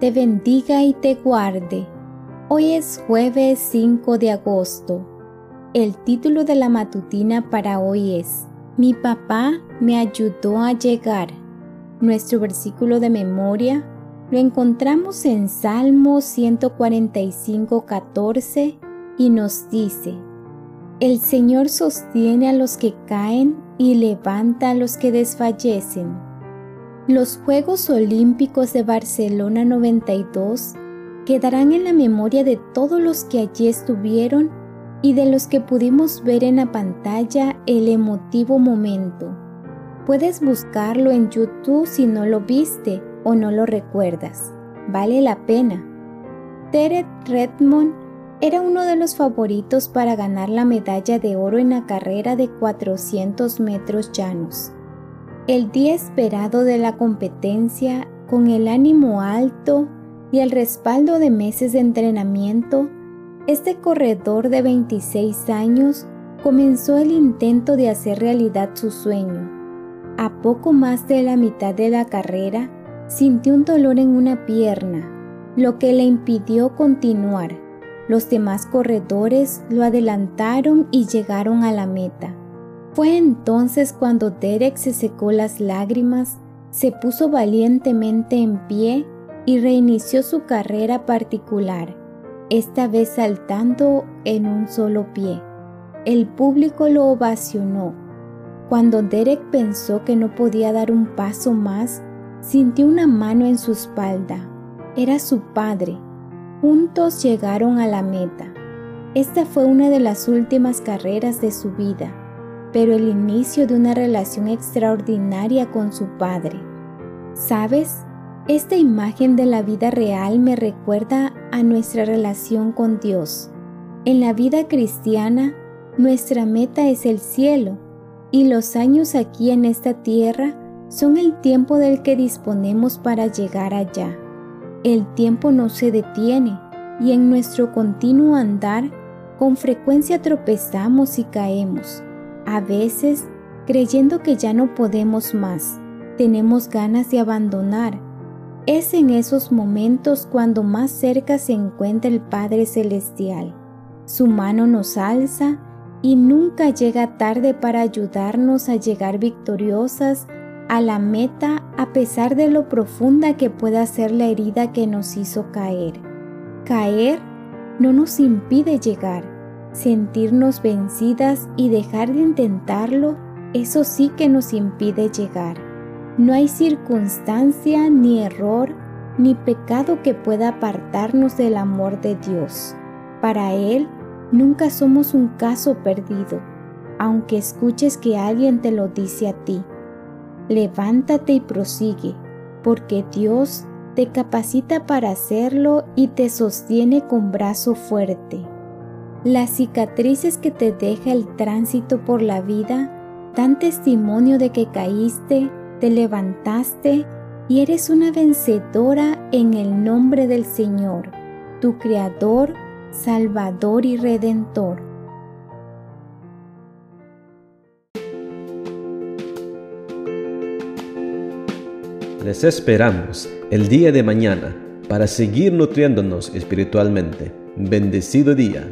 te bendiga y te guarde. Hoy es jueves 5 de agosto. El título de la matutina para hoy es Mi papá me ayudó a llegar. Nuestro versículo de memoria lo encontramos en Salmo 145, 14 y nos dice, El Señor sostiene a los que caen y levanta a los que desfallecen. Los Juegos Olímpicos de Barcelona 92 quedarán en la memoria de todos los que allí estuvieron y de los que pudimos ver en la pantalla el emotivo momento. Puedes buscarlo en YouTube si no lo viste o no lo recuerdas. Vale la pena. Teret Redmond era uno de los favoritos para ganar la medalla de oro en la carrera de 400 metros llanos. El día esperado de la competencia, con el ánimo alto y el respaldo de meses de entrenamiento, este corredor de 26 años comenzó el intento de hacer realidad su sueño. A poco más de la mitad de la carrera, sintió un dolor en una pierna, lo que le impidió continuar. Los demás corredores lo adelantaron y llegaron a la meta. Fue entonces cuando Derek se secó las lágrimas, se puso valientemente en pie y reinició su carrera particular, esta vez saltando en un solo pie. El público lo ovacionó. Cuando Derek pensó que no podía dar un paso más, sintió una mano en su espalda. Era su padre. Juntos llegaron a la meta. Esta fue una de las últimas carreras de su vida pero el inicio de una relación extraordinaria con su Padre. ¿Sabes? Esta imagen de la vida real me recuerda a nuestra relación con Dios. En la vida cristiana, nuestra meta es el cielo y los años aquí en esta tierra son el tiempo del que disponemos para llegar allá. El tiempo no se detiene y en nuestro continuo andar con frecuencia tropezamos y caemos a veces, creyendo que ya no podemos más, tenemos ganas de abandonar. Es en esos momentos cuando más cerca se encuentra el Padre Celestial. Su mano nos alza y nunca llega tarde para ayudarnos a llegar victoriosas a la meta a pesar de lo profunda que pueda ser la herida que nos hizo caer. Caer no nos impide llegar sentirnos vencidas y dejar de intentarlo, eso sí que nos impide llegar. No hay circunstancia, ni error, ni pecado que pueda apartarnos del amor de Dios. Para Él, nunca somos un caso perdido, aunque escuches que alguien te lo dice a ti. Levántate y prosigue, porque Dios te capacita para hacerlo y te sostiene con brazo fuerte. Las cicatrices que te deja el tránsito por la vida dan testimonio de que caíste, te levantaste y eres una vencedora en el nombre del Señor, tu Creador, Salvador y Redentor. Les esperamos el día de mañana para seguir nutriéndonos espiritualmente. Bendecido día.